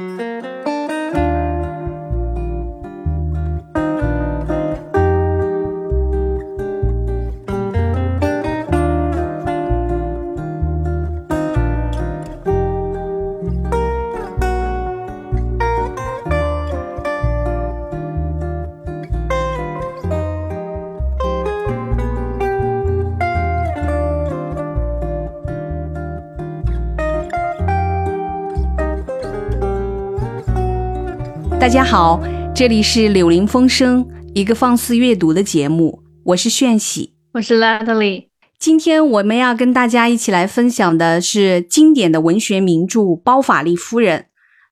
大家好，这里是柳林风声，一个放肆阅读的节目。我是炫喜，我是 Natalie。今天我们要跟大家一起来分享的是经典的文学名著《包法利夫人》，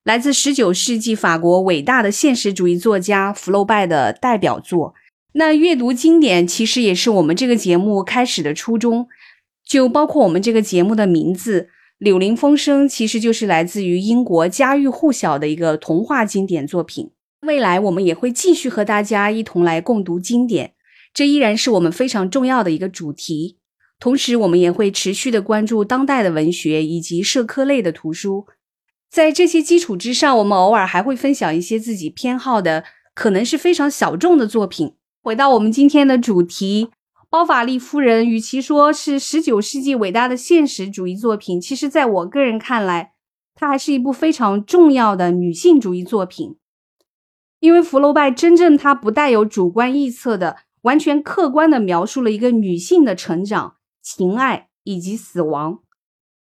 来自十九世纪法国伟大的现实主义作家福楼拜的代表作。那阅读经典其实也是我们这个节目开始的初衷，就包括我们这个节目的名字。柳林风声其实就是来自于英国家喻户晓的一个童话经典作品。未来我们也会继续和大家一同来共读经典，这依然是我们非常重要的一个主题。同时，我们也会持续的关注当代的文学以及社科类的图书。在这些基础之上，我们偶尔还会分享一些自己偏好的，可能是非常小众的作品。回到我们今天的主题。包法利夫人，与其说是十九世纪伟大的现实主义作品，其实在我个人看来，它还是一部非常重要的女性主义作品。因为福楼拜真正他不带有主观臆测的，完全客观的描述了一个女性的成长、情爱以及死亡。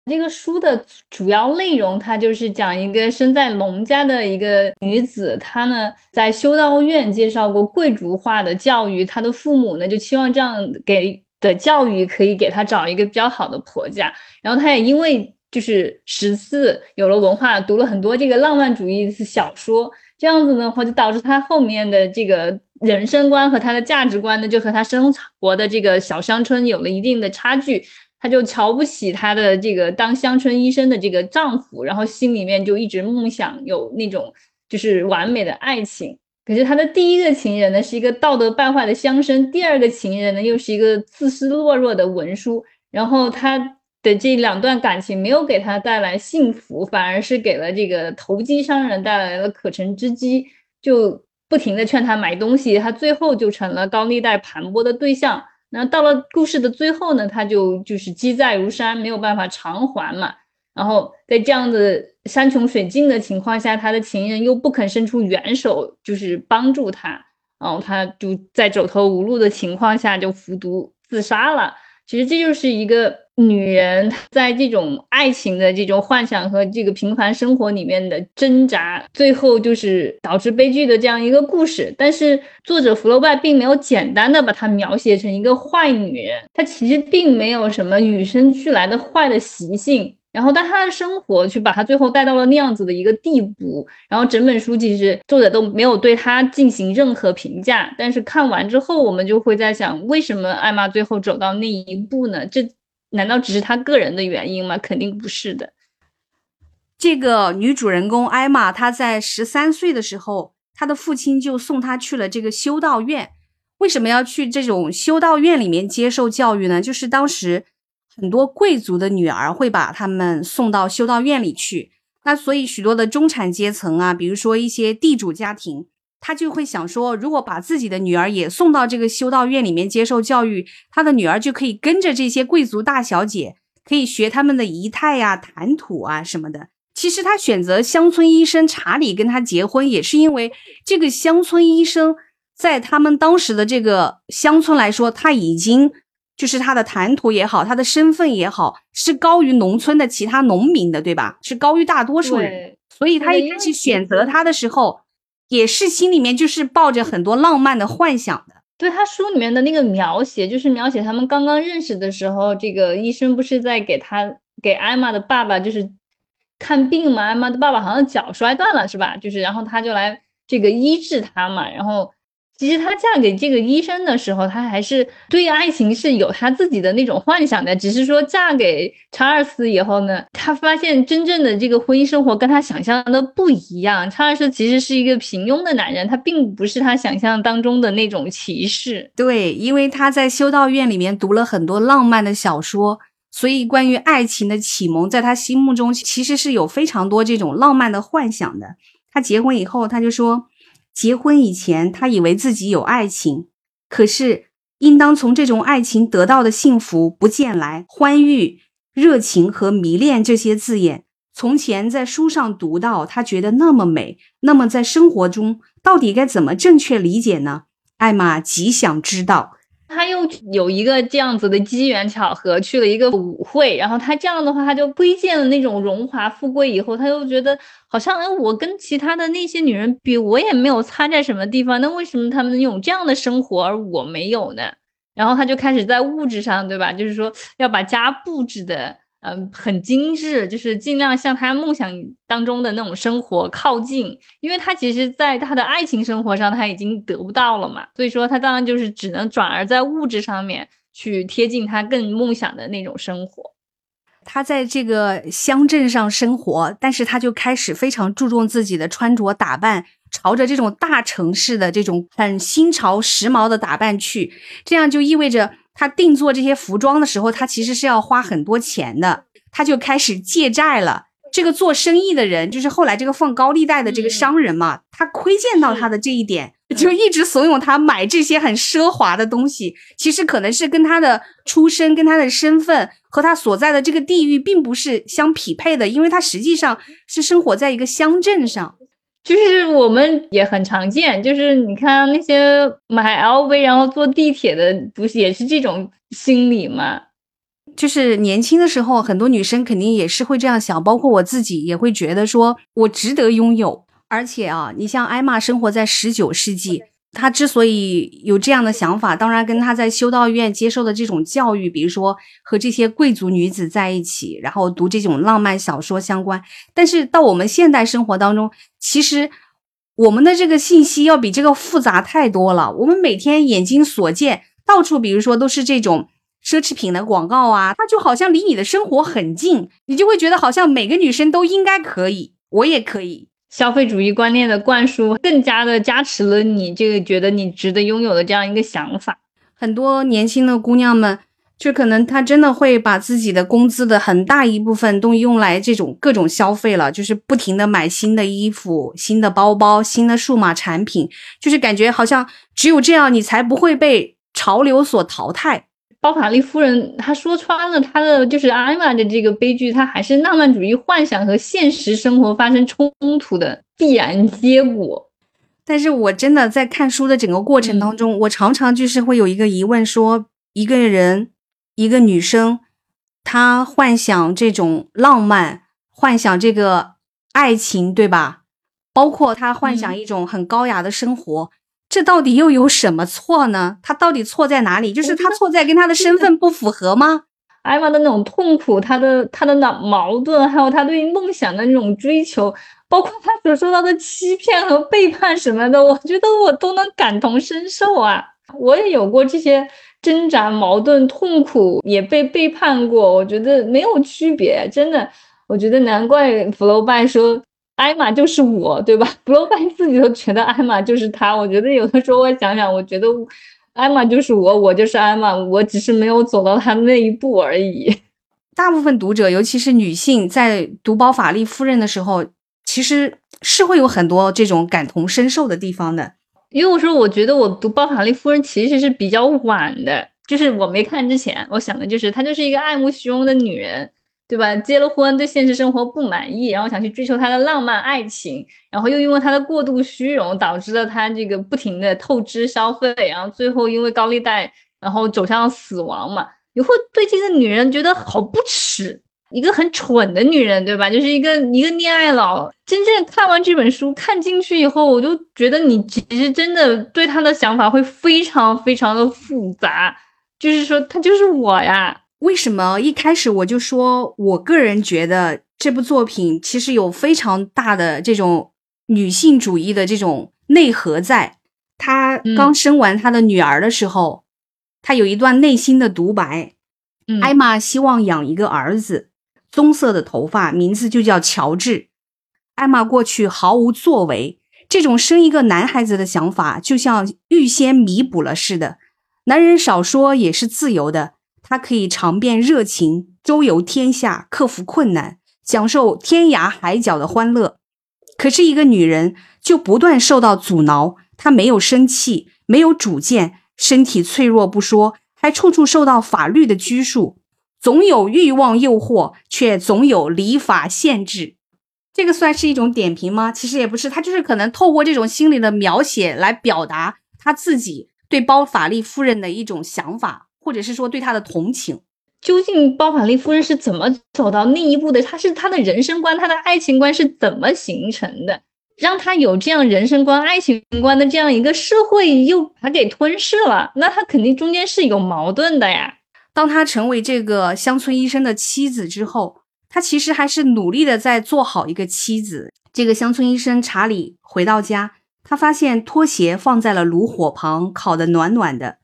这个书的主要内容，它就是讲一个生在农家的一个女子，她呢在修道院接受过贵族化的教育，她的父母呢就期望这样给的教育可以给她找一个比较好的婆家，然后她也因为就是十四有了文化，读了很多这个浪漫主义小说，这样子的话就导致她后面的这个人生观和她的价值观呢，就和她生活的这个小乡村有了一定的差距。她就瞧不起她的这个当乡村医生的这个丈夫，然后心里面就一直梦想有那种就是完美的爱情。可是她的第一个情人呢是一个道德败坏的乡绅，第二个情人呢又是一个自私懦弱的文书。然后她的这两段感情没有给她带来幸福，反而是给了这个投机商人带来了可乘之机，就不停的劝她买东西，她最后就成了高利贷盘剥的对象。那到了故事的最后呢，他就就是积债如山，没有办法偿还嘛。然后在这样子山穷水尽的情况下，他的情人又不肯伸出援手，就是帮助他，然后他就在走投无路的情况下就服毒自杀了。其实这就是一个。女人在这种爱情的这种幻想和这个平凡生活里面的挣扎，最后就是导致悲剧的这样一个故事。但是作者福楼拜并没有简单的把她描写成一个坏女人，她其实并没有什么与生俱来的坏的习性。然后，但她的生活却把她最后带到了那样子的一个地步。然后，整本书其实作者都没有对她进行任何评价。但是看完之后，我们就会在想，为什么艾玛最后走到那一步呢？这。难道只是他个人的原因吗？肯定不是的。这个女主人公艾玛，她在十三岁的时候，她的父亲就送她去了这个修道院。为什么要去这种修道院里面接受教育呢？就是当时很多贵族的女儿会把他们送到修道院里去，那所以许多的中产阶层啊，比如说一些地主家庭。他就会想说，如果把自己的女儿也送到这个修道院里面接受教育，他的女儿就可以跟着这些贵族大小姐，可以学他们的仪态呀、谈吐啊什么的。其实他选择乡村医生查理跟他结婚，也是因为这个乡村医生在他们当时的这个乡村来说，他已经就是他的谈吐也好，他的身份也好，是高于农村的其他农民的，对吧？是高于大多数人，所以他一开始选择他的时候。也是心里面就是抱着很多浪漫的幻想的。对他书里面的那个描写，就是描写他们刚刚认识的时候，这个医生不是在给他给艾玛的爸爸就是看病嘛？艾玛的爸爸好像脚摔断了，是吧？就是然后他就来这个医治他嘛，然后。其实她嫁给这个医生的时候，她还是对爱情是有她自己的那种幻想的。只是说嫁给查尔斯以后呢，她发现真正的这个婚姻生活跟她想象的不一样。查尔斯其实是一个平庸的男人，他并不是她想象当中的那种骑士。对，因为他在修道院里面读了很多浪漫的小说，所以关于爱情的启蒙，在他心目中其实是有非常多这种浪漫的幻想的。他结婚以后，他就说，结婚以前他以为自己有爱情，可是应当从这种爱情得到的幸福不见来，欢愉、热情和迷恋这些字眼。从前在书上读到，他觉得那么美，那么在生活中到底该怎么正确理解呢？艾玛极想知道。他又有一个这样子的机缘巧合，去了一个舞会，然后他这样的话，他就窥见了那种荣华富贵，以后他又觉得好像，哎，我跟其他的那些女人比，我也没有差在什么地方，那为什么他们有这样的生活，而我没有呢？然后他就开始在物质上，对吧？就是说要把家布置的。嗯，很精致，就是尽量向他梦想当中的那种生活靠近，因为他其实在他的爱情生活上他已经得不到了嘛，所以说他当然就是只能转而在物质上面去贴近他更梦想的那种生活。他在这个乡镇上生活，但是他就开始非常注重自己的穿着打扮，朝着这种大城市的这种很新潮时髦的打扮去，这样就意味着。他定做这些服装的时候，他其实是要花很多钱的，他就开始借债了。这个做生意的人，就是后来这个放高利贷的这个商人嘛，他窥见到他的这一点，就一直怂恿他买这些很奢华的东西。其实可能是跟他的出身、跟他的身份和他所在的这个地域并不是相匹配的，因为他实际上是生活在一个乡镇上。就是我们也很常见，就是你看那些买 LV 然后坐地铁的，不是也是这种心理吗？就是年轻的时候，很多女生肯定也是会这样想，包括我自己也会觉得说我值得拥有。而且啊，你像艾玛生活在十九世纪。他之所以有这样的想法，当然跟他在修道院接受的这种教育，比如说和这些贵族女子在一起，然后读这种浪漫小说相关。但是到我们现代生活当中，其实我们的这个信息要比这个复杂太多了。我们每天眼睛所见，到处比如说都是这种奢侈品的广告啊，它就好像离你的生活很近，你就会觉得好像每个女生都应该可以，我也可以。消费主义观念的灌输，更加的加持了你这个觉得你值得拥有的这样一个想法。很多年轻的姑娘们，就可能她真的会把自己的工资的很大一部分都用来这种各种消费了，就是不停的买新的衣服、新的包包、新的数码产品，就是感觉好像只有这样，你才不会被潮流所淘汰。包法利夫人，她说穿了，她的就是艾玛的这个悲剧，她还是浪漫主义幻想和现实生活发生冲突的必然结果。但是我真的在看书的整个过程当中，我常常就是会有一个疑问：说一个人，一个女生，她幻想这种浪漫，幻想这个爱情，对吧？包括她幻想一种很高雅的生活。这到底又有什么错呢？他到底错在哪里？就是他错在跟他的身份不符合吗？艾玛的那种痛苦，他的他的那矛盾，还有他对于梦想的那种追求，包括他所受到的欺骗和背叛什么的，我觉得我都能感同身受啊！我也有过这些挣扎、矛盾、痛苦，也被背叛过，我觉得没有区别，真的，我觉得难怪福楼拜说。艾玛就是我，对吧？布洛拜自己都觉得艾玛就是他。我觉得有的时候我想想，我觉得艾玛就是我，我就是艾玛，我只是没有走到他那一步而已。大部分读者，尤其是女性，在读包法利夫人的时候，其实是会有很多这种感同身受的地方的。因为我说，我觉得我读包法利夫人其实是比较晚的，就是我没看之前，我想的就是她就是一个爱慕虚荣的女人。对吧？结了婚，对现实生活不满意，然后想去追求他的浪漫爱情，然后又因为他的过度虚荣，导致了他这个不停的透支消费，然后最后因为高利贷，然后走向死亡嘛。你会对这个女人觉得好不耻，一个很蠢的女人，对吧？就是一个一个恋爱脑。真正看完这本书看进去以后，我就觉得你其实真的对他的想法会非常非常的复杂，就是说他就是我呀。为什么一开始我就说，我个人觉得这部作品其实有非常大的这种女性主义的这种内核在。她刚生完她的女儿的时候，她有一段内心的独白。艾玛希望养一个儿子，棕色的头发，名字就叫乔治。艾玛过去毫无作为，这种生一个男孩子的想法，就像预先弥补了似的。男人少说也是自由的。她可以尝遍热情，周游天下，克服困难，享受天涯海角的欢乐。可是，一个女人就不断受到阻挠，她没有生气，没有主见，身体脆弱不说，还处处受到法律的拘束，总有欲望诱惑，却总有礼法限制。这个算是一种点评吗？其实也不是，他就是可能透过这种心理的描写来表达他自己对包法利夫人的一种想法，或者是说对他的同情。究竟包法利夫人是怎么走到那一步的？她是她的人生观，她的爱情观是怎么形成的？让她有这样人生观、爱情观的这样一个社会，又把他给吞噬了，那她肯定中间是有矛盾的呀。当他成为这个乡村医生的妻子之后。他其实还是努力的在做好一个妻子。这个乡村医生查理回到家，他发现拖鞋放在了炉火旁，烤得暖暖的。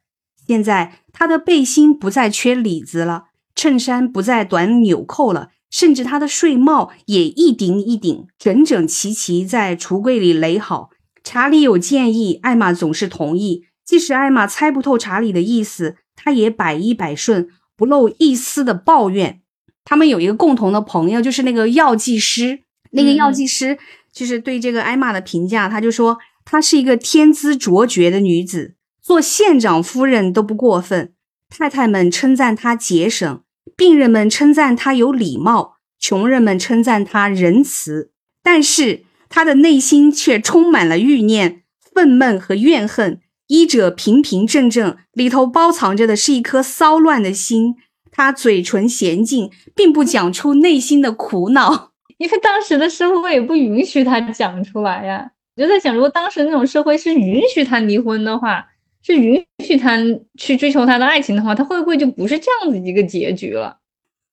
现在他的背心不再缺里子了，衬衫不再短纽扣了，甚至他的睡帽也一顶一顶整整齐齐在橱柜里垒好。查理有建议，艾玛总是同意，即使艾玛猜不透查理的意思，他也百依百顺，不露一丝的抱怨。他们有一个共同的朋友，就是那个药剂师。那个药剂师就是对这个艾玛的评价，他就说她是一个天资卓绝的女子，做县长夫人都不过分。太太们称赞她节省，病人们称赞她有礼貌，穷人们称赞她仁慈。但是她的内心却充满了欲念、愤懑和怨恨。医者平平正正，里头包藏着的是一颗骚乱的心。他嘴唇娴静，并不讲出内心的苦恼，因为当时的社会也不允许他讲出来呀。我就在想，如果当时那种社会是允许他离婚的话，是允许他去追求他的爱情的话，他会不会就不是这样子一个结局了？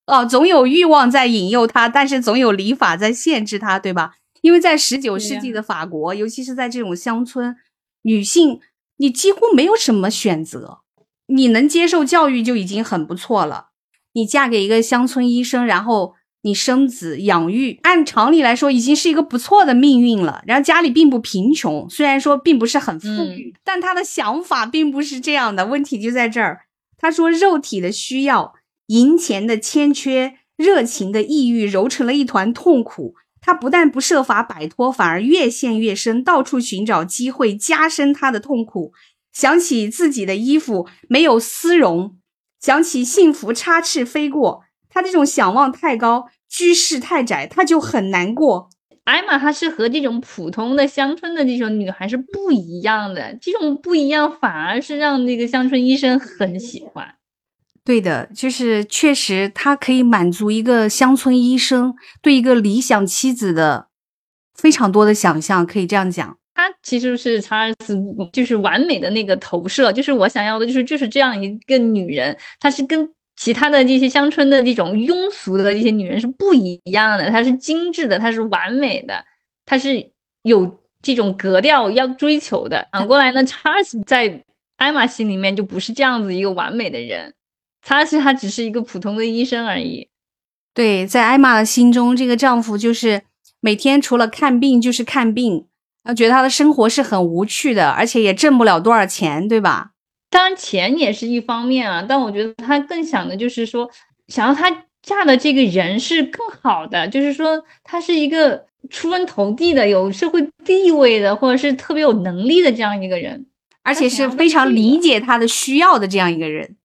哦，总有欲望在引诱他，但是总有礼法在限制他，对吧？因为在十九世纪的法国，尤其是在这种乡村，女性你几乎没有什么选择。你能接受教育就已经很不错了。你嫁给一个乡村医生，然后你生子养育，按常理来说已经是一个不错的命运了。然后家里并不贫穷，虽然说并不是很富裕，但他的想法并不是这样的。问题就在这儿。他说，肉体的需要、银钱的欠缺、热情的抑郁揉成了一团痛苦。他不但不设法摆脱，反而越陷越深，到处寻找机会加深他的痛苦。想起自己的衣服没有丝绒，想起幸福插翅飞过，他这种想望太高，居室太窄，他就很难过。艾玛，她是和这种普通的乡村的这种女孩是不一样的，这种不一样反而是让那个乡村医生很喜欢。对的，就是确实他可以满足一个乡村医生对一个理想妻子的非常多的想象，可以这样讲。他其实是查尔斯，就是完美的那个投射，就是我想要的，就是就是这样一个女人，她是跟其他的这些乡村的这种庸俗的这些女人是不一样的，她是精致的，她是完美的，她是有这种格调要追求的。反过来呢，查尔斯在艾玛心里面就不是这样子一个完美的人，查尔斯他只是一个普通的医生而已。对，在艾玛的心中，这个丈夫就是每天除了看病就是看病。他觉得他的生活是很无趣的，而且也挣不了多少钱，对吧？当然，钱也是一方面啊，但我觉得他更想的就是说，想要他嫁的这个人是更好的，就是说他是一个出人头地的、有社会地位的，或者是特别有能力的这样一个人，而且是非常理解他的需要的这样一个人。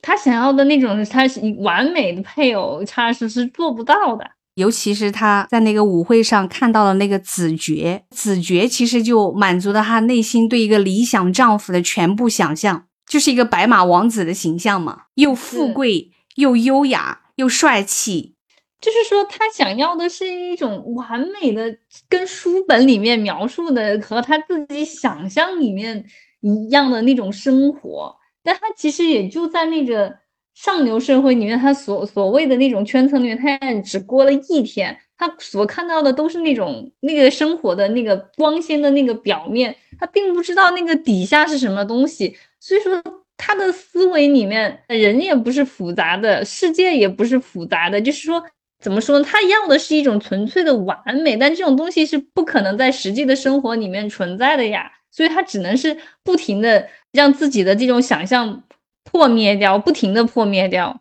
他想要的那种，他是完美的配偶，他是是做不到的。尤其是他在那个舞会上看到了那个子爵，子爵其实就满足了他内心对一个理想丈夫的全部想象，就是一个白马王子的形象嘛，又富贵又优雅又帅气。就是说，他想要的是一种完美的，跟书本里面描述的和他自己想象里面一样的那种生活，但他其实也就在那个。上流社会里面，他所所谓的那种圈层里面，他只过了一天，他所看到的都是那种那个生活的那个光鲜的那个表面，他并不知道那个底下是什么东西。所以说，他的思维里面，人也不是复杂的，世界也不是复杂的。就是说，怎么说呢？他要的是一种纯粹的完美，但这种东西是不可能在实际的生活里面存在的呀。所以他只能是不停的让自己的这种想象。破灭掉，不停的破灭掉。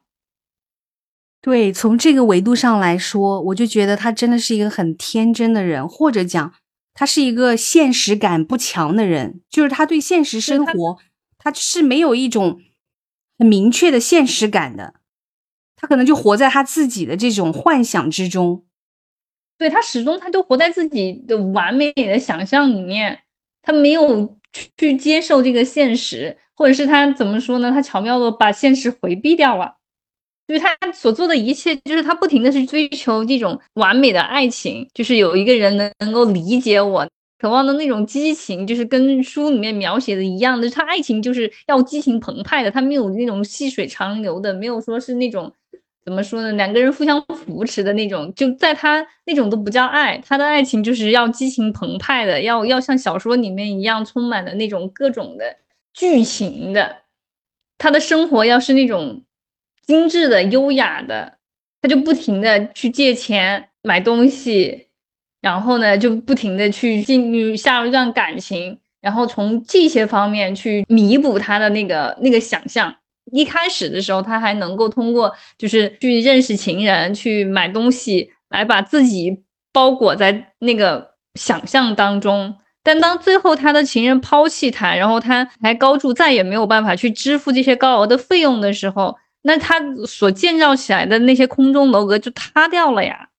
对，从这个维度上来说，我就觉得他真的是一个很天真的人，或者讲他是一个现实感不强的人，就是他对现实生活，他是没有一种很明确的现实感的，他可能就活在他自己的这种幻想之中。对他始终他就活在自己的完美的想象里面，他没有去接受这个现实，或者是他怎么说呢？他巧妙的把现实回避掉了。就是他所做的一切，就是他不停的去追求这种完美的爱情，就是有一个人能能够理解我，渴望的那种激情，就是跟书里面描写的一样的。他爱情就是要激情澎湃的，他没有那种细水长流的，没有说是那种怎么说呢，两个人互相扶持的那种。就在他那种都不叫爱，他的爱情就是要激情澎湃的，要要像小说里面一样，充满了那种各种的剧情的。他的生活要是那种。精致的、优雅的，他就不停的去借钱买东西，然后呢，就不停的去进入下一段感情，然后从这些方面去弥补他的那个那个想象。一开始的时候，他还能够通过就是去认识情人、去买东西来把自己包裹在那个想象当中。但当最后他的情人抛弃他，然后他还高筑再也没有办法去支付这些高额的费用的时候。那他所建造起来的那些空中楼阁就塌掉了呀！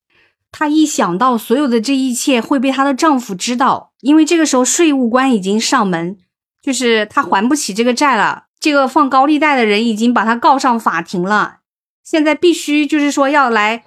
她一想到所有的这一切会被她的丈夫知道，因为这个时候税务官已经上门，就是她还不起这个债了。这个放高利贷的人已经把她告上法庭了，现在必须就是说要来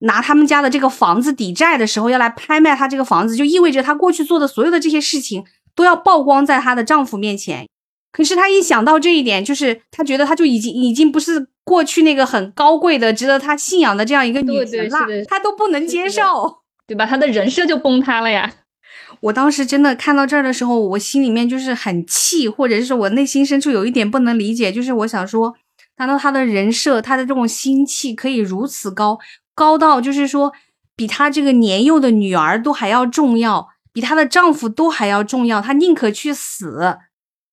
拿他们家的这个房子抵债的时候，要来拍卖她这个房子，就意味着她过去做的所有的这些事情都要曝光在她的丈夫面前。可是他一想到这一点，就是他觉得他就已经已经不是。过去那个很高贵的、值得他信仰的这样一个女神了，他都不能接受，对吧？他的人设就崩塌了呀！我当时真的看到这儿的时候，我心里面就是很气，或者是我内心深处有一点不能理解，就是我想说，难道他的人设、他的这种心气可以如此高，高到就是说比他这个年幼的女儿都还要重要，比她的丈夫都还要重要？她宁可去死，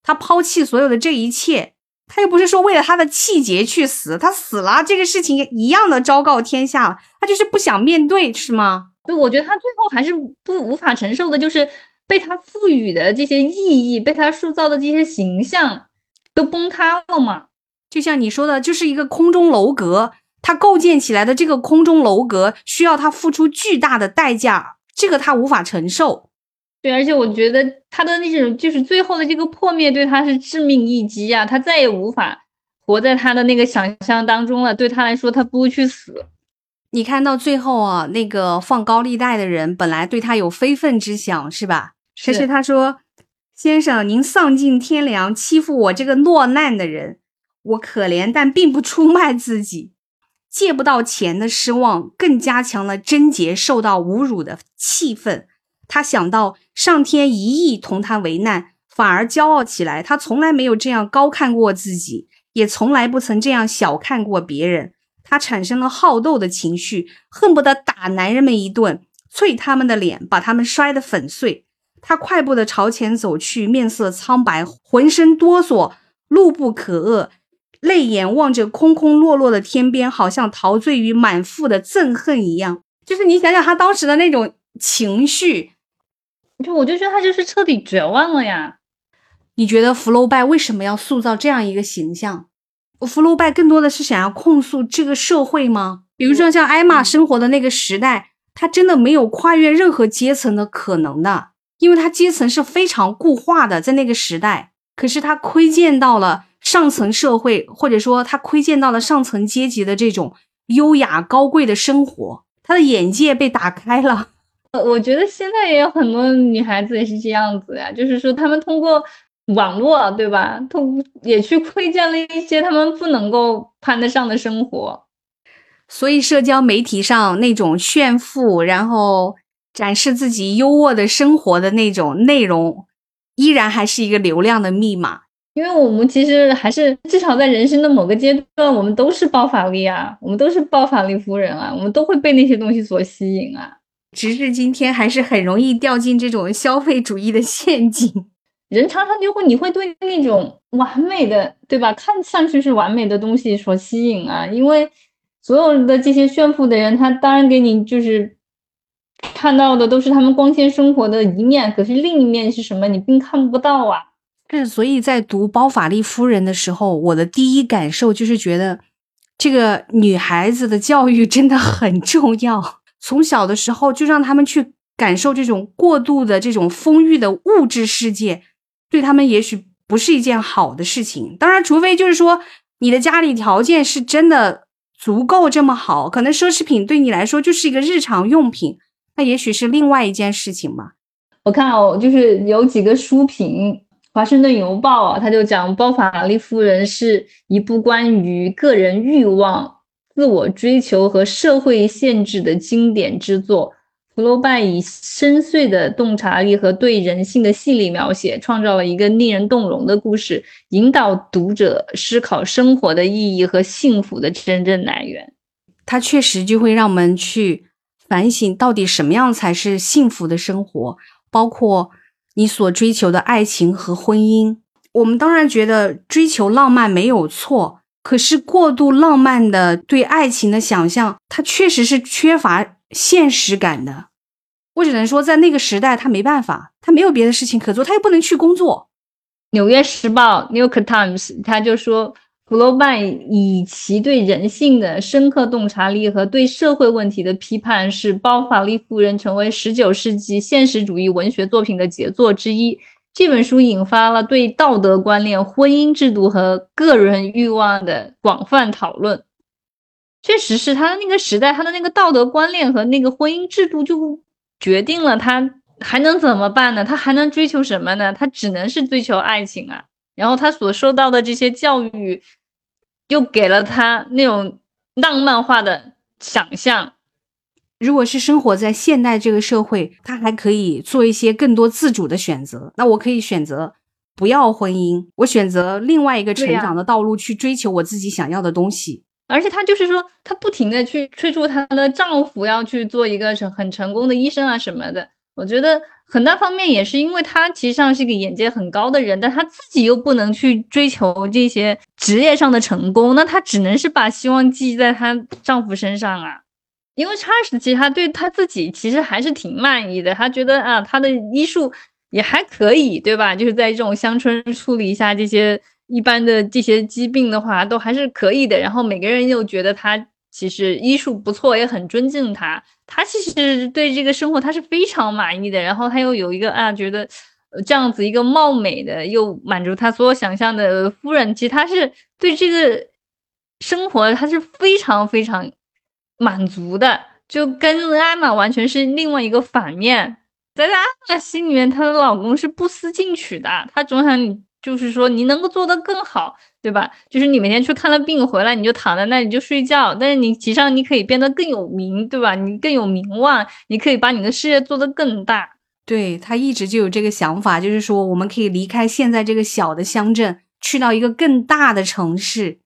她抛弃所有的这一切。他又不是说为了他的气节去死，他死了这个事情一样的昭告天下，他就是不想面对，是吗？对，我觉得他最后还是不无法承受的，就是被他赋予的这些意义，被他塑造的这些形象都崩塌了嘛。就像你说的，就是一个空中楼阁，他构建起来的这个空中楼阁需要他付出巨大的代价，这个他无法承受。对，而且我觉得他的那种就是最后的这个破灭对他是致命一击啊，他再也无法活在他的那个想象当中了。对他来说，他不会去死。你看到最后啊，那个放高利贷的人本来对他有非分之想，是吧？可是他说：“先生，您丧尽天良，欺负我这个落难的人，我可怜，但并不出卖自己。借不到钱的失望，更加强了贞洁受到侮辱的气愤。”他想到上天一意同他为难，反而骄傲起来。他从来没有这样高看过自己，也从来不曾这样小看过别人。他产生了好斗的情绪，恨不得打男人们一顿，啐他们的脸，把他们摔得粉碎。他快步地朝前走去，面色苍白，浑身哆嗦，怒不可遏，泪眼望着空空落落的天边，好像陶醉于满腹的憎恨一样。就是你想想他当时的那种情绪。就我就觉得他就是彻底绝望了呀！你觉得福楼拜为什么要塑造这样一个形象？福楼拜更多的是想要控诉这个社会吗？比如说像艾玛生活的那个时代，他真的没有跨越任何阶层的可能的，因为他阶层是非常固化的，在那个时代。可是他窥见到了上层社会，或者说他窥见到了上层阶级的这种优雅高贵的生活，他的眼界被打开了。我觉得现在也有很多女孩子也是这样子呀，就是说她们通过网络，对吧？通也去窥见了一些她们不能够攀得上的生活，所以社交媒体上那种炫富，然后展示自己优渥的生活的那种内容，依然还是一个流量的密码。因为我们其实还是至少在人生的某个阶段，我们都是包法力啊，我们都是包法力夫人啊，我们都会被那些东西所吸引啊。直至今天，还是很容易掉进这种消费主义的陷阱。人常常就会你会对那种完美的，对吧？看上去是完美的东西所吸引啊，因为所有的这些炫富的人，他当然给你就是看到的都是他们光鲜生活的一面，可是另一面是什么，你并看不到啊。是，所以在读《包法利夫人》的时候，我的第一感受就是觉得，这个女孩子的教育真的很重要。从小的时候就让他们去感受这种过度的这种丰裕的物质世界，对他们也许不是一件好的事情。当然，除非就是说你的家里条件是真的足够这么好，可能奢侈品对你来说就是一个日常用品，那也许是另外一件事情嘛。我看哦，就是有几个书评。华盛顿邮报啊，他就讲《包法利夫人》是一部关于个人欲望、自我追求和社会限制的经典之作。福楼拜以深邃的洞察力和对人性的细腻描写，创造了一个令人动容的故事，引导读者思考生活的意义和幸福的真正来源。它确实就会让我们去反省，到底什么样才是幸福的生活，包括。你所追求的爱情和婚姻，我们当然觉得追求浪漫没有错，可是过度浪漫的对爱情的想象，它确实是缺乏现实感的。我只能说，在那个时代，他没办法，他没有别的事情可做，他又不能去工作。《纽约时报》（New York Times） 他就说。福楼拜以其对人性的深刻洞察力和对社会问题的批判，使《包法利夫人》成为十九世纪现实主义文学作品的杰作之一。这本书引发了对道德观念、婚姻制度和个人欲望的广泛讨论。确实是他的那个时代，他的那个道德观念和那个婚姻制度就决定了他还能怎么办呢？他还能追求什么呢？他只能是追求爱情啊。然后他所受到的这些教育。又给了他那种浪漫化的想象。如果是生活在现代这个社会，他还可以做一些更多自主的选择。那我可以选择不要婚姻，我选择另外一个成长的道路去追求我自己想要的东西。而且她就是说，她不停的去催促她的丈夫要去做一个成很成功的医生啊什么的。我觉得。很大方面也是因为她其实上是一个眼界很高的人，但她自己又不能去追求这些职业上的成功，那她只能是把希望寄在她丈夫身上啊。因为查尔斯其实他对他自己其实还是挺满意的，他觉得啊他的医术也还可以，对吧？就是在这种乡村处理一下这些一般的这些疾病的话，都还是可以的。然后每个人又觉得他。其实医术不错，也很尊敬他。他其实对这个生活他是非常满意的。然后他又有一个啊，觉得这样子一个貌美的又满足他所有想象的夫人，其实他是对这个生活他是非常非常满足的，就跟安娜完全是另外一个反面。在安娜心里面，她的老公是不思进取的，他总想你，就是说你能够做得更好。对吧？就是你每天去看了病回来，你就躺在那里就睡觉。但是你其实上你可以变得更有名，对吧？你更有名望，你可以把你的事业做得更大。对他一直就有这个想法，就是说我们可以离开现在这个小的乡镇，去到一个更大的城市。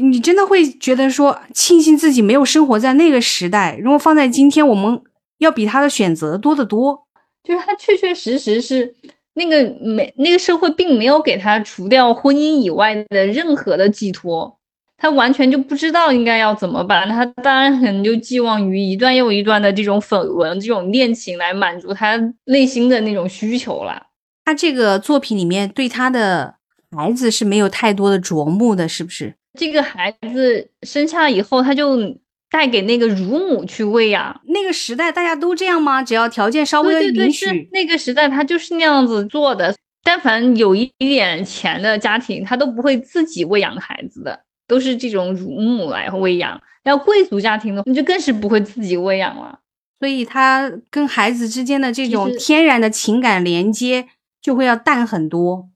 你真的会觉得说庆幸自己没有生活在那个时代。如果放在今天，我们要比他的选择多得多。就是他确确实实是。那个没那个社会并没有给他除掉婚姻以外的任何的寄托，他完全就不知道应该要怎么办。他当然可能就寄望于一段又一段的这种绯闻、这种恋情来满足他内心的那种需求了。他这个作品里面对他的孩子是没有太多的琢磨的，是不是？这个孩子生下以后，他就。带给那个乳母去喂养，那个时代大家都这样吗？只要条件稍微允许，那个时代他就是那样子做的。但凡有一点钱的家庭，他都不会自己喂养孩子的，都是这种乳母来喂养。要贵族家庭的，你就更是不会自己喂养了。所以他跟孩子之间的这种天然的情感连接就会要淡很多。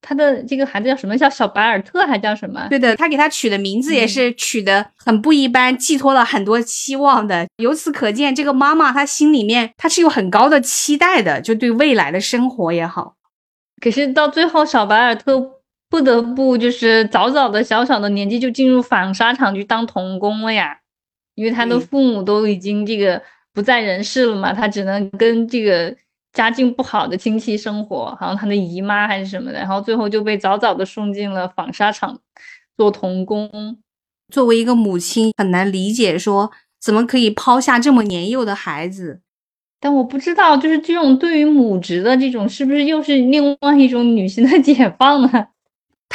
他的这个孩子叫什么？叫小白尔特还叫什么？对的，他给他取的名字也是取的很不一般，寄托了很多期望的。由此可见，这个妈妈她心里面她是有很高的期待的，就对未来的生活也好。可是到最后，小白尔特不得不就是早早的小小的年纪就进入纺纱厂去当童工了呀，因为他的父母都已经这个不在人世了嘛，他只能跟这个。家境不好的亲戚生活，好像他的姨妈还是什么的，然后最后就被早早的送进了纺纱厂做童工。作为一个母亲，很难理解说怎么可以抛下这么年幼的孩子。但我不知道，就是这种对于母职的这种，是不是又是另外一种女性的解放呢？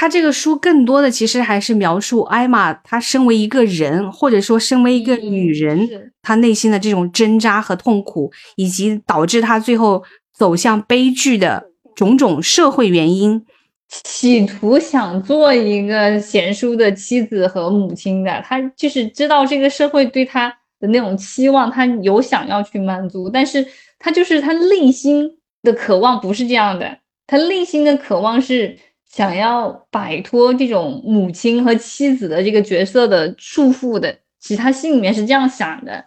他这个书更多的其实还是描述艾玛，她身为一个人，或者说身为一个女人，她内心的这种挣扎和痛苦，以及导致她最后走向悲剧的种种社会原因。企图想做一个贤淑的妻子和母亲的，她就是知道这个社会对她的那种期望，她有想要去满足，但是她就是她内心的渴望不是这样的，她内心的渴望是。想要摆脱这种母亲和妻子的这个角色的束缚的，其实他心里面是这样想的，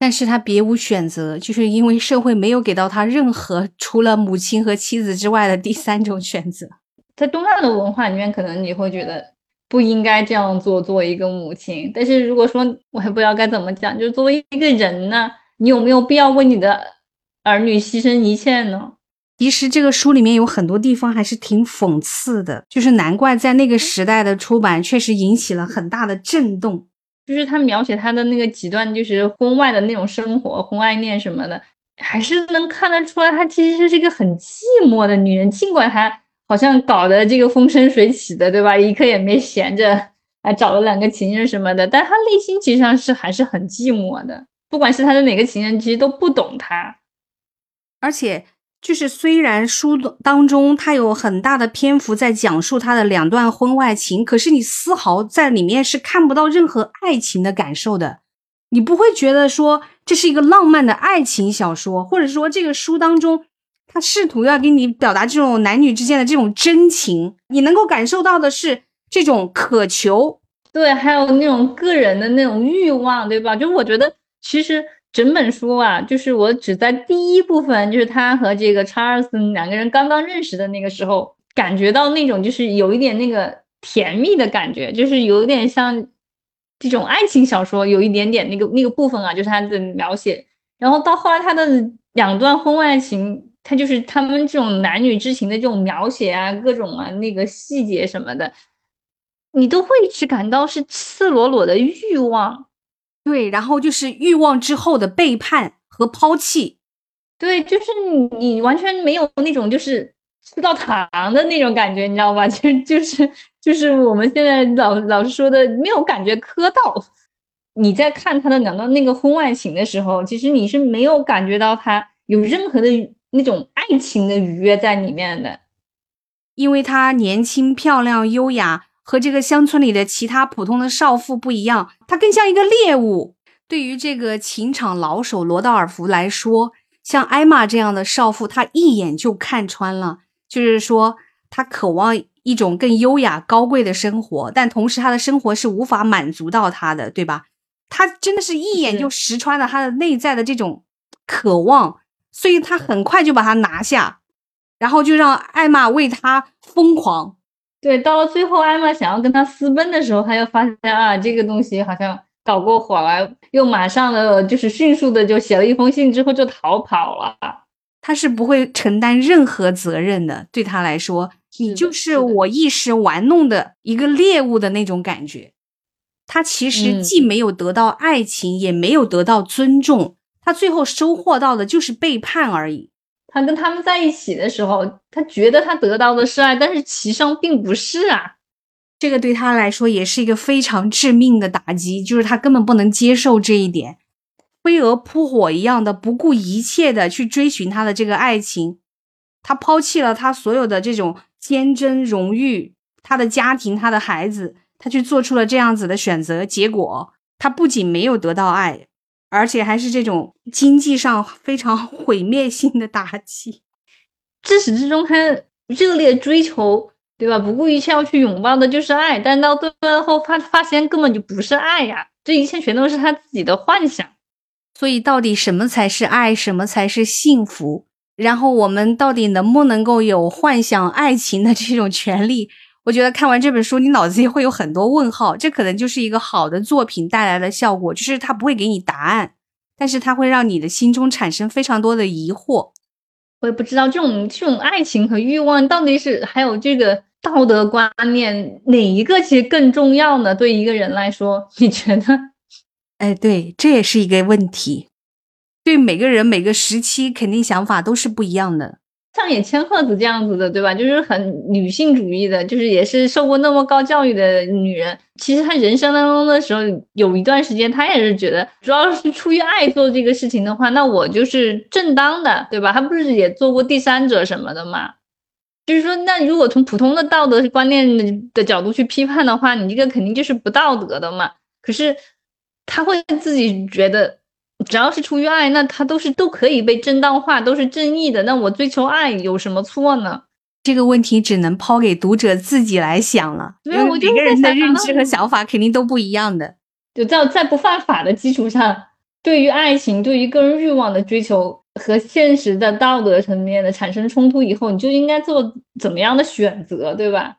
但是他别无选择，就是因为社会没有给到他任何除了母亲和妻子之外的第三种选择。在东亚的文化里面，可能你会觉得不应该这样做，作为一个母亲。但是如果说我还不知道该怎么讲，就是作为一个人呢，你有没有必要为你的儿女牺牲一切呢？其实这个书里面有很多地方还是挺讽刺的，就是难怪在那个时代的出版确实引起了很大的震动。就是他描写他的那个几段，就是婚外的那种生活，婚外恋什么的，还是能看得出来，她其实是一个很寂寞的女人。尽管她好像搞得这个风生水起的，对吧？一刻也没闲着，还找了两个情人什么的，但她内心其实上是还是很寂寞的。不管是她的哪个情人，其实都不懂她，而且。就是虽然书当中他有很大的篇幅在讲述他的两段婚外情，可是你丝毫在里面是看不到任何爱情的感受的，你不会觉得说这是一个浪漫的爱情小说，或者说这个书当中他试图要给你表达这种男女之间的这种真情，你能够感受到的是这种渴求，对，还有那种个人的那种欲望，对吧？就我觉得其实。整本书啊，就是我只在第一部分，就是他和这个查尔斯两个人刚刚认识的那个时候，感觉到那种就是有一点那个甜蜜的感觉，就是有点像这种爱情小说，有一点点那个那个部分啊，就是他的描写。然后到后来他的两段婚外情，他就是他们这种男女之情的这种描写啊，各种啊那个细节什么的，你都会只感到是赤裸裸的欲望。对，然后就是欲望之后的背叛和抛弃，对，就是你你完全没有那种就是吃到糖的那种感觉，你知道吧？就就是就是我们现在老老是说的没有感觉磕到。你在看他的两段那个婚外情的时候，其实你是没有感觉到他有任何的那种爱情的愉悦在里面的，因为他年轻漂亮优雅。和这个乡村里的其他普通的少妇不一样，她更像一个猎物。对于这个情场老手罗道尔福来说，像艾玛这样的少妇，他一眼就看穿了。就是说，他渴望一种更优雅高贵的生活，但同时他的生活是无法满足到他的，对吧？他真的是一眼就识穿了他的内在的这种渴望，所以他很快就把他拿下，然后就让艾玛为他疯狂。对，到了最后，艾玛想要跟他私奔的时候，他又发现啊，这个东西好像搞过火了，又马上的就是迅速的就写了一封信，之后就逃跑了。他是不会承担任何责任的，对他来说，你就是我一时玩弄的一个猎物的那种感觉。他其实既没有得到爱情，也没有得到尊重，他最后收获到的就是背叛而已。他跟他们在一起的时候，他觉得他得到的是爱，但是其上并不是啊。这个对他来说也是一个非常致命的打击，就是他根本不能接受这一点，飞蛾扑火一样的不顾一切的去追寻他的这个爱情，他抛弃了他所有的这种坚贞、荣誉、他的家庭、他的孩子，他去做出了这样子的选择，结果他不仅没有得到爱。而且还是这种经济上非常毁灭性的打击，自始至终他热烈追求，对吧？不顾一切要去拥抱的就是爱，但到最后发发现根本就不是爱呀，这一切全都是他自己的幻想。所以到底什么才是爱，什么才是幸福？然后我们到底能不能够有幻想爱情的这种权利？我觉得看完这本书，你脑子里会有很多问号。这可能就是一个好的作品带来的效果，就是它不会给你答案，但是它会让你的心中产生非常多的疑惑。我也不知道这种这种爱情和欲望到底是还有这个道德观念哪一个其实更重要呢？对一个人来说，你觉得？哎，对，这也是一个问题。对每个人每个时期肯定想法都是不一样的。像野千鹤子这样子的，对吧？就是很女性主义的，就是也是受过那么高教育的女人。其实她人生当中的时候，有一段时间她也是觉得，主要是出于爱做这个事情的话，那我就是正当的，对吧？她不是也做过第三者什么的嘛？就是说，那如果从普通的道德观念的角度去批判的话，你这个肯定就是不道德的嘛。可是她会自己觉得。只要是出于爱，那他都是都可以被正当化，都是正义的。那我追求爱有什么错呢？这个问题只能抛给读者自己来想了。因为每个人的认知和想法肯定都不一样的。就在在不犯法的基础上，对于爱情、对于个人欲望的追求和现实的道德层面的产生冲突以后，你就应该做怎么样的选择，对吧？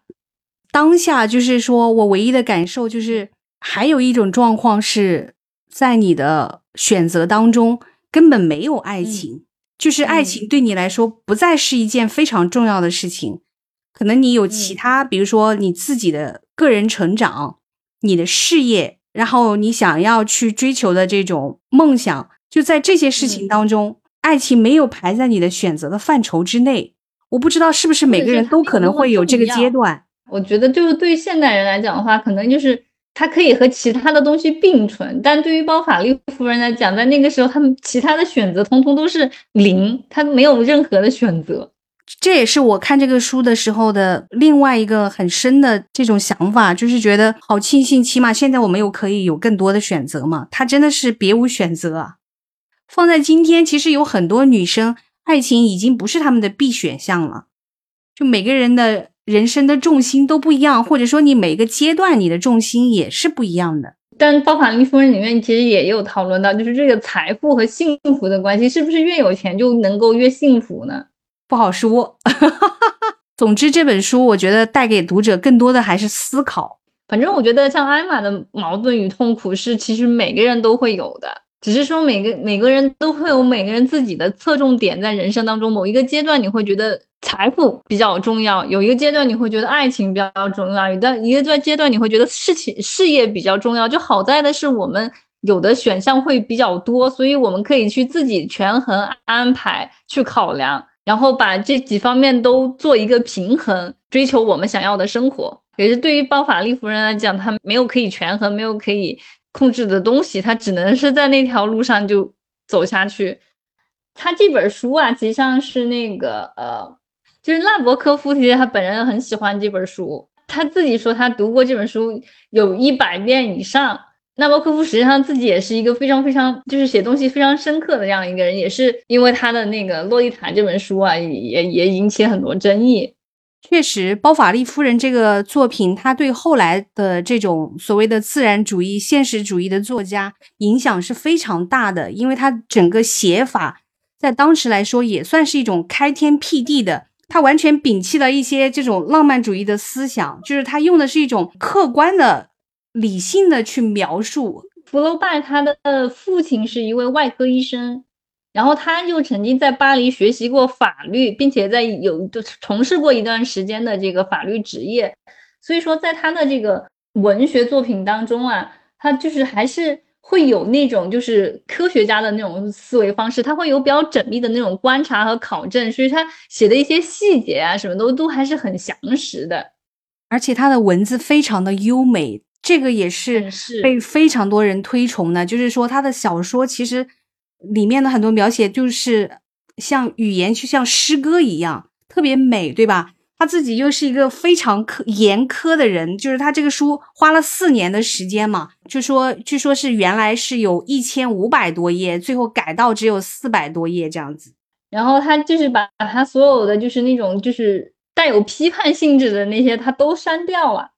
当下就是说我唯一的感受就是，还有一种状况是在你的。选择当中根本没有爱情，就是爱情对你来说不再是一件非常重要的事情。可能你有其他，比如说你自己的个人成长、你的事业，然后你想要去追求的这种梦想，就在这些事情当中，爱情没有排在你的选择的范畴之内。我不知道是不是每个人都可能会有这个阶段。我觉得，就是对现代人来讲的话，可能就是。它可以和其他的东西并存，但对于包法利夫人来讲，在那个时候，他们其他的选择通通都是零，他没有任何的选择。这也是我看这个书的时候的另外一个很深的这种想法，就是觉得好庆幸，起码现在我们有可以有更多的选择嘛。他真的是别无选择啊。放在今天，其实有很多女生，爱情已经不是他们的必选项了。就每个人的。人生的重心都不一样，或者说你每个阶段你的重心也是不一样的。但《包法利夫人》里面其实也有讨论到，就是这个财富和幸福的关系，是不是越有钱就能够越幸福呢？不好说。总之，这本书我觉得带给读者更多的还是思考。反正我觉得，像艾玛的矛盾与痛苦是其实每个人都会有的，只是说每个每个人都会有每个人自己的侧重点，在人生当中某一个阶段，你会觉得。财富比较重要，有一个阶段你会觉得爱情比较重要，有的一个段阶段你会觉得事情事业比较重要。就好在的是我们有的选项会比较多，所以我们可以去自己权衡安排去考量，然后把这几方面都做一个平衡，追求我们想要的生活。也是对于包法利夫人来讲，她没有可以权衡，没有可以控制的东西，他只能是在那条路上就走下去。他这本书啊，实际上是那个呃。就是纳博科夫，其实他本人很喜欢这本书，他自己说他读过这本书有一百遍以上。纳博科夫实际上自己也是一个非常非常就是写东西非常深刻的这样一个人，也是因为他的那个《洛丽塔》这本书啊，也也引起很多争议。确实，包法利夫人这个作品，她对后来的这种所谓的自然主义、现实主义的作家影响是非常大的，因为她整个写法在当时来说也算是一种开天辟地的。他完全摒弃了一些这种浪漫主义的思想，就是他用的是一种客观的、理性的去描述。福楼拜他的父亲是一位外科医生，然后他就曾经在巴黎学习过法律，并且在有就从事过一段时间的这个法律职业，所以说在他的这个文学作品当中啊，他就是还是。会有那种就是科学家的那种思维方式，他会有比较缜密的那种观察和考证，所以他写的一些细节啊什么都都还是很详实的，而且他的文字非常的优美，这个也是被非常多人推崇的。就是说他的小说其实里面的很多描写就是像语言就像诗歌一样，特别美，对吧？他自己又是一个非常苛严苛的人，就是他这个书花了四年的时间嘛，就说据说是原来是有一千五百多页，最后改到只有四百多页这样子。然后他就是把他所有的就是那种就是带有批判性质的那些他都删掉了，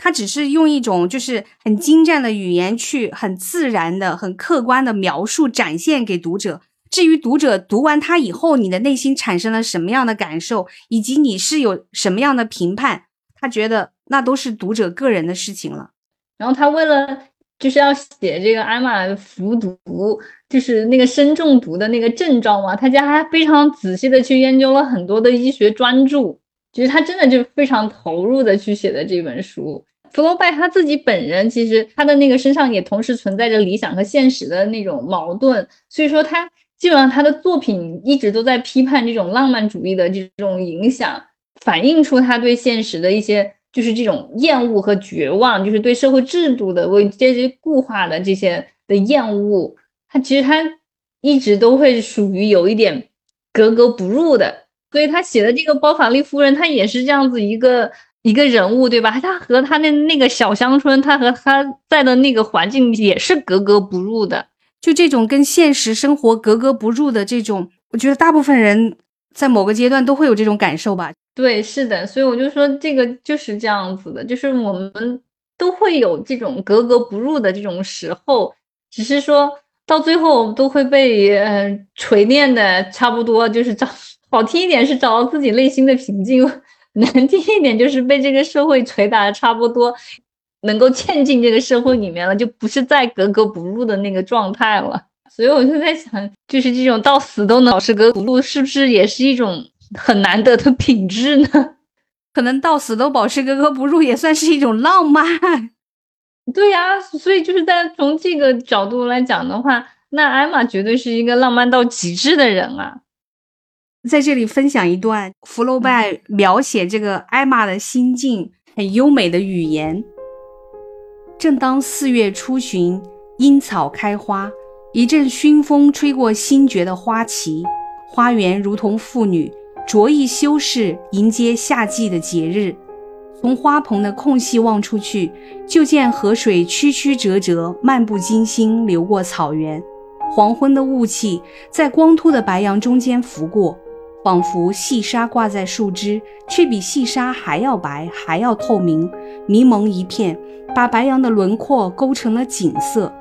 他只是用一种就是很精湛的语言去很自然的、很客观的描述展现给读者。至于读者读完它以后，你的内心产生了什么样的感受，以及你是有什么样的评判，他觉得那都是读者个人的事情了。然后他为了就是要写这个艾玛服毒，就是那个砷中毒的那个症状嘛。他家还非常仔细的去研究了很多的医学专著，其实他真的就非常投入的去写的这本书。福楼拜他自己本人，其实他的那个身上也同时存在着理想和现实的那种矛盾，所以说他基本上他的作品一直都在批判这种浪漫主义的这种影响，反映出他对现实的一些。就是这种厌恶和绝望，就是对社会制度的、为阶级固化的这些的厌恶，他其实他一直都会属于有一点格格不入的。所以他写的这个包法利夫人，他也是这样子一个一个人物，对吧？他和他那那个小乡村，他和他在的那个环境也是格格不入的。就这种跟现实生活格格不入的这种，我觉得大部分人在某个阶段都会有这种感受吧。对，是的，所以我就说这个就是这样子的，就是我们都会有这种格格不入的这种时候，只是说到最后都会被呃锤炼的差不多，就是找 好听一点是找到自己内心的平静，难听一点就是被这个社会捶打的差不多，能够嵌进这个社会里面了，就不是再格格不入的那个状态了。所以我就在想，就是这种到死都能保持格格不入，是不是也是一种？很难得的品质呢，可能到死都保持格格不入，也算是一种浪漫。对呀，所以就是在从这个角度来讲的话，那艾玛绝对是一个浪漫到极致的人啊。在这里分享一段福楼拜描写这个艾玛的心境很优美的语言。正当四月初旬，樱草开花，一阵熏风吹过新蕨的花旗，花园如同妇女。着意修饰，迎接夏季的节日。从花棚的空隙望出去，就见河水曲曲折折，漫不经心流过草原。黄昏的雾气在光秃的白杨中间拂过，仿佛细沙挂在树枝，却比细沙还要白，还要透明，迷蒙一片，把白杨的轮廓勾成了景色。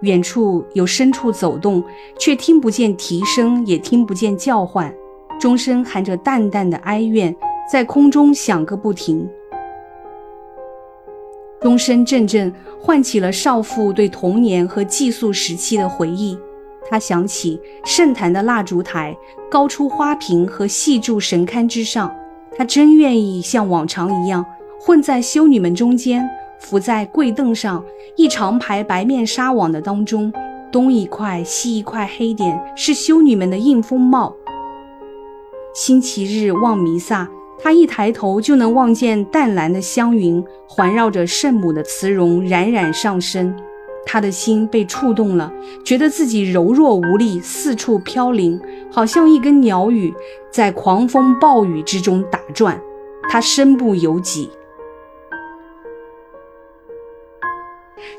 远处有牲畜走动，却听不见蹄声，也听不见叫唤。钟声含着淡淡的哀怨，在空中响个不停。钟声阵阵，唤起了少妇对童年和寄宿时期的回忆。他想起圣坛的蜡烛台，高出花瓶和细柱神龛之上。他真愿意像往常一样，混在修女们中间，伏在跪凳上，一长排白面纱网的当中，东一块西一块黑点，是修女们的硬风帽。星期日望弥撒，他一抬头就能望见淡蓝的香云环绕着圣母的慈容冉冉上升。他的心被触动了，觉得自己柔弱无力，四处飘零，好像一根鸟羽在狂风暴雨之中打转。他身不由己，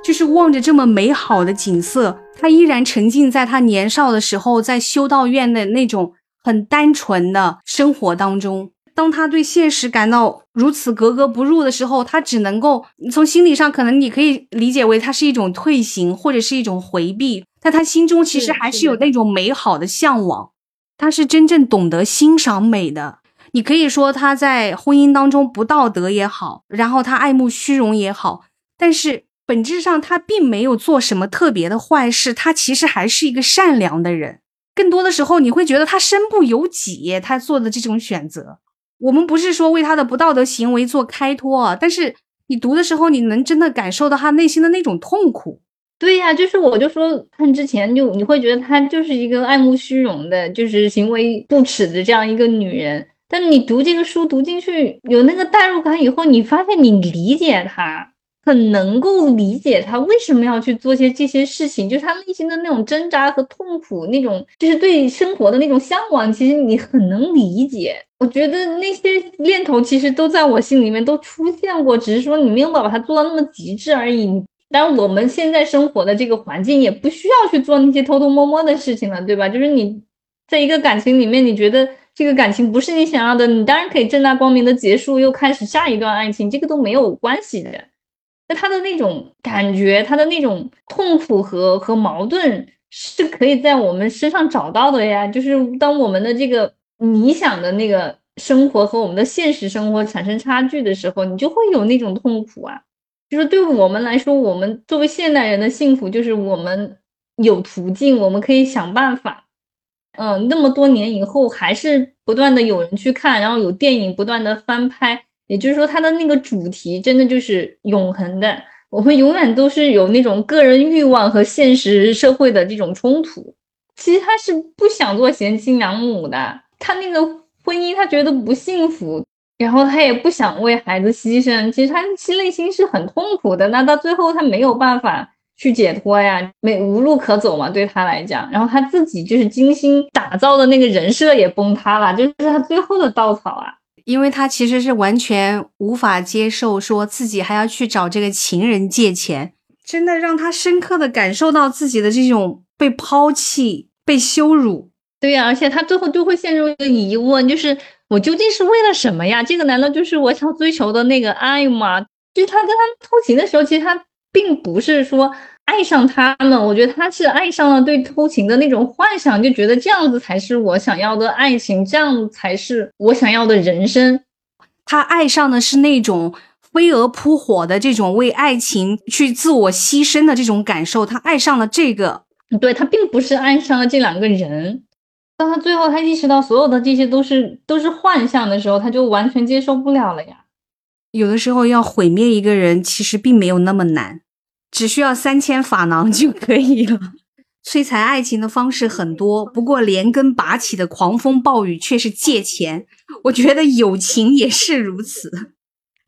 就是望着这么美好的景色，他依然沉浸在他年少的时候在修道院的那种。很单纯的生活当中，当他对现实感到如此格格不入的时候，他只能够从心理上，可能你可以理解为他是一种退行或者是一种回避，但他心中其实还是有那种美好的向往。他是真正懂得欣赏美的。你可以说他在婚姻当中不道德也好，然后他爱慕虚荣也好，但是本质上他并没有做什么特别的坏事，他其实还是一个善良的人。更多的时候，你会觉得他身不由己，他做的这种选择。我们不是说为他的不道德行为做开脱啊，但是你读的时候，你能真的感受到他内心的那种痛苦。对呀，就是我就说看之前就你会觉得她就是一个爱慕虚荣的，就是行为不耻的这样一个女人。但你读这个书读进去，有那个代入感以后，你发现你理解她。很能够理解他为什么要去做些这些事情，就是他内心的那种挣扎和痛苦，那种就是对生活的那种向往，其实你很能理解。我觉得那些念头其实都在我心里面都出现过，只是说你没有把它做到那么极致而已。但我们现在生活的这个环境也不需要去做那些偷偷摸摸的事情了，对吧？就是你在一个感情里面，你觉得这个感情不是你想要的，你当然可以正大光明的结束，又开始下一段爱情，这个都没有关系的。那他的那种感觉，他的那种痛苦和和矛盾，是可以在我们身上找到的呀。就是当我们的这个理想的那个生活和我们的现实生活产生差距的时候，你就会有那种痛苦啊。就是对我们来说，我们作为现代人的幸福，就是我们有途径，我们可以想办法。嗯，那么多年以后，还是不断的有人去看，然后有电影不断的翻拍，也就是说，它的那个主题真的就是永恒的。我们永远都是有那种个人欲望和现实社会的这种冲突。其实他是不想做贤妻良母的，他那个婚姻他觉得不幸福，然后他也不想为孩子牺牲。其实他其内心是很痛苦的。那到最后他没有办法去解脱呀，没无路可走嘛，对他来讲。然后他自己就是精心打造的那个人设也崩塌了，就是他最后的稻草啊。因为他其实是完全无法接受，说自己还要去找这个情人借钱，真的让他深刻的感受到自己的这种被抛弃、被羞辱。对呀，而且他最后就会陷入一个疑问，就是我究竟是为了什么呀？这个难道就是我想追求的那个爱吗？就是他跟他偷情的时候，其实他并不是说。爱上他们，我觉得他是爱上了对偷情的那种幻想，就觉得这样子才是我想要的爱情，这样才是我想要的人生。他爱上的是那种飞蛾扑火的这种为爱情去自我牺牲的这种感受，他爱上了这个。对他并不是爱上了这两个人。当他最后他意识到所有的这些都是都是幻象的时候，他就完全接受不了了呀。有的时候要毁灭一个人，其实并没有那么难。只需要三千法郎就可以了。摧残爱情的方式很多，不过连根拔起的狂风暴雨却是借钱。我觉得友情也是如此，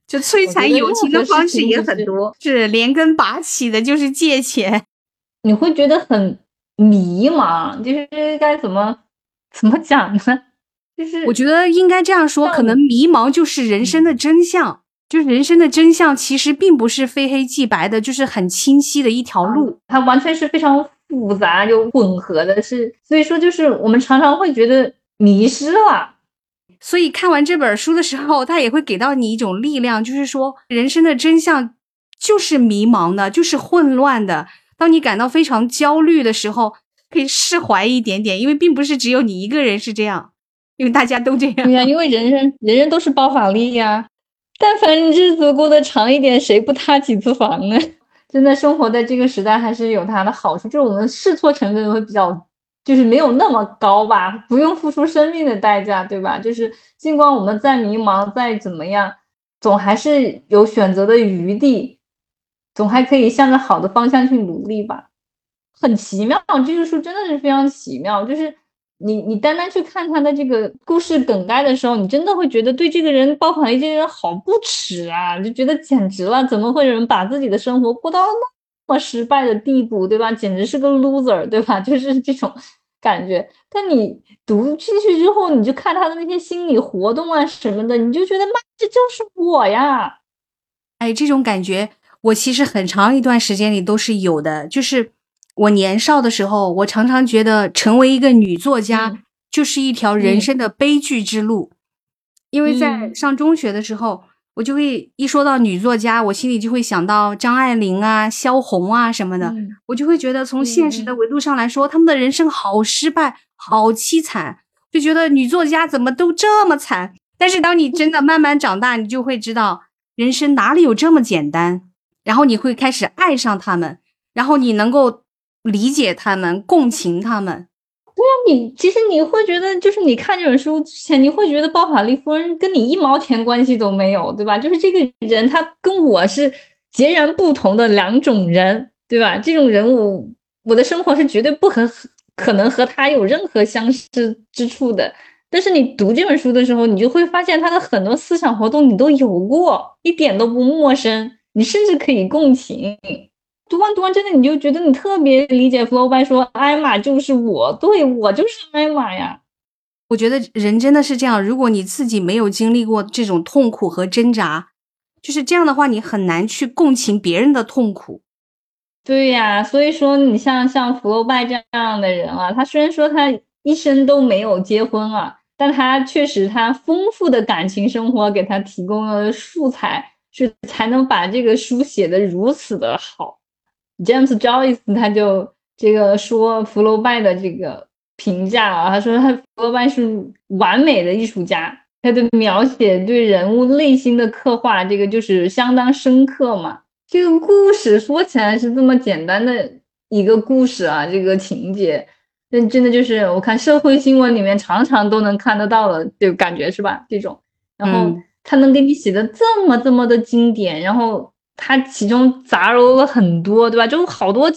就摧残友情的方式也很多，是连根拔起的，就是借钱。你会觉得很迷茫，就是该怎么怎么讲呢？就是我觉得应该这样说，可能迷茫就是人生的真相。就是人生的真相，其实并不是非黑即白的，就是很清晰的一条路，它完全是非常复杂又混合的，是所以说，就是我们常常会觉得迷失了。所以看完这本书的时候，它也会给到你一种力量，就是说人生的真相就是迷茫的，就是混乱的。当你感到非常焦虑的时候，可以释怀一点点，因为并不是只有你一个人是这样，因为大家都这样。对呀，因为人人人人都是包法利呀。但凡日子过得长一点，谁不塌几次房呢？真的生活在这个时代，还是有它的好处，就是我们试错成本会比较，就是没有那么高吧，不用付出生命的代价，对吧？就是尽管我们再迷茫，再怎么样，总还是有选择的余地，总还可以向着好的方向去努力吧。很奇妙，这个书真的是非常奇妙，就是。你你单单去看他的这个故事梗概的时候，你真的会觉得对这个人包法利这个人好不耻啊，就觉得简直了，怎么会有人把自己的生活过到那么失败的地步，对吧？简直是个 loser，对吧？就是这种感觉。但你读进去之后，你就看他的那些心理活动啊什么的，你就觉得妈，这就是我呀！哎，这种感觉我其实很长一段时间里都是有的，就是。我年少的时候，我常常觉得成为一个女作家就是一条人生的悲剧之路，因为在上中学的时候，我就会一说到女作家，我心里就会想到张爱玲啊、萧红啊什么的，我就会觉得从现实的。维度上来说，他们的人生好失败、好凄惨，就觉得女作家怎么都这么惨。但是当你真的慢慢长大，你就会知道人生哪里有这么简单，然后你会开始爱上他们，然后你能够。理解他们，共情他们。对啊，你其实你会觉得，就是你看这本书之前，你会觉得包法利夫人跟你一毛钱关系都没有，对吧？就是这个人，他跟我是截然不同的两种人，对吧？这种人物，我的生活是绝对不可可能和他有任何相似之处的。但是你读这本书的时候，你就会发现他的很多思想活动你都有过，一点都不陌生，你甚至可以共情。读完读完，真的你就觉得你特别理解弗洛拜说：“艾玛就是我，对我就是艾玛呀。”我觉得人真的是这样，如果你自己没有经历过这种痛苦和挣扎，就是这样的话，你很难去共情别人的痛苦。对呀，所以说你像像弗洛拜这样的人啊，他虽然说他一生都没有结婚啊，但他确实他丰富的感情生活给他提供了素材，是才能把这个书写的如此的好。James Joyce 他就这个说福楼拜的这个评价啊，他说他福楼拜是完美的艺术家，他的描写对人物内心的刻画，这个就是相当深刻嘛。这个故事说起来是这么简单的一个故事啊，这个情节，那真的就是我看社会新闻里面常常都能看得到的，就感觉是吧？这种，然后他能给你写的这么这么的经典，然后他其中杂糅了很多，对吧？就好多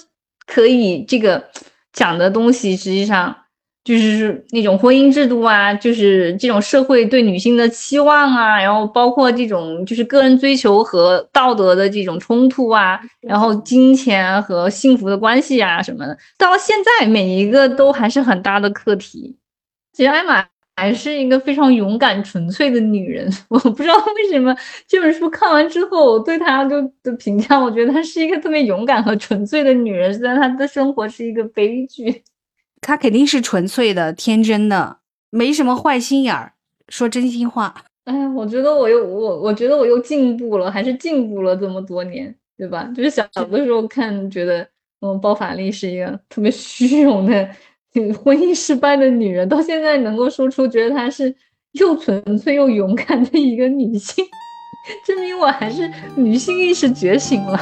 可以这个讲的东西，实际上。就是那种婚姻制度啊，就是这种社会对女性的期望啊，然后包括这种就是个人追求和道德的这种冲突啊，然后金钱和幸福的关系啊什么的，到现在每一个都还是很大的课题。其实艾玛还是一个非常勇敢纯粹的女人，我不知道为什么这本书看完之后，我对她就的评价，我觉得她是一个特别勇敢和纯粹的女人，虽然她的生活是一个悲剧。她肯定是纯粹的、天真的，没什么坏心眼儿，说真心话。哎呀，我觉得我又我我觉得我又进步了，还是进步了这么多年，对吧？就是小的时候看，觉得嗯，包法利是一个特别虚荣的、婚姻失败的女人，到现在能够说出觉得她是又纯粹又勇敢的一个女性，证明我还是女性意识觉醒了。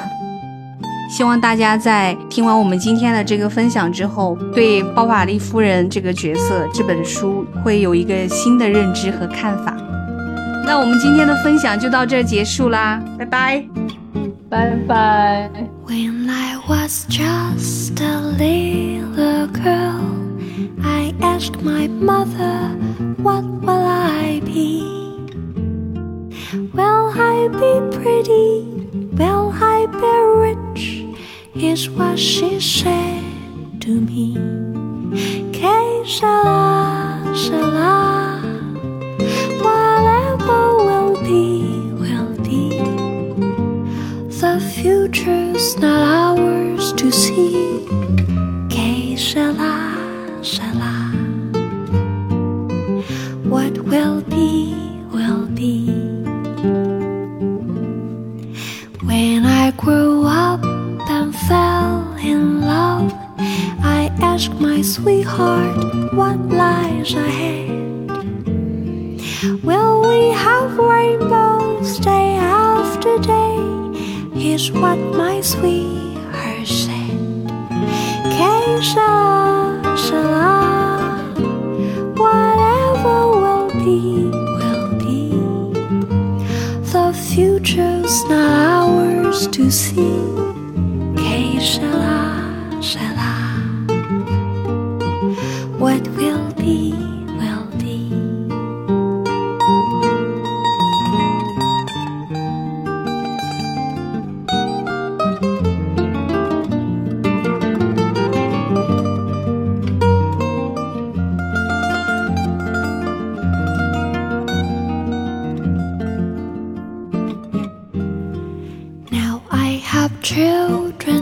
希望大家在听完我们今天的这个分享之后，对包法利夫人这个角色、这本书会有一个新的认知和看法。那我们今天的分享就到这结束啦，拜拜，拜拜。asked my mother, What will I be? Will I be pretty? Will I be rich? Is what she said to me. Que sera, sera. Whatever will be, will be. The future's not ours to see. Que sera, sera. My sweetheart what lies ahead. Will we have rainbows day after day? Is what my sweetheart said. Keisha, shala, whatever will be, will be. The future's not ours to see. What children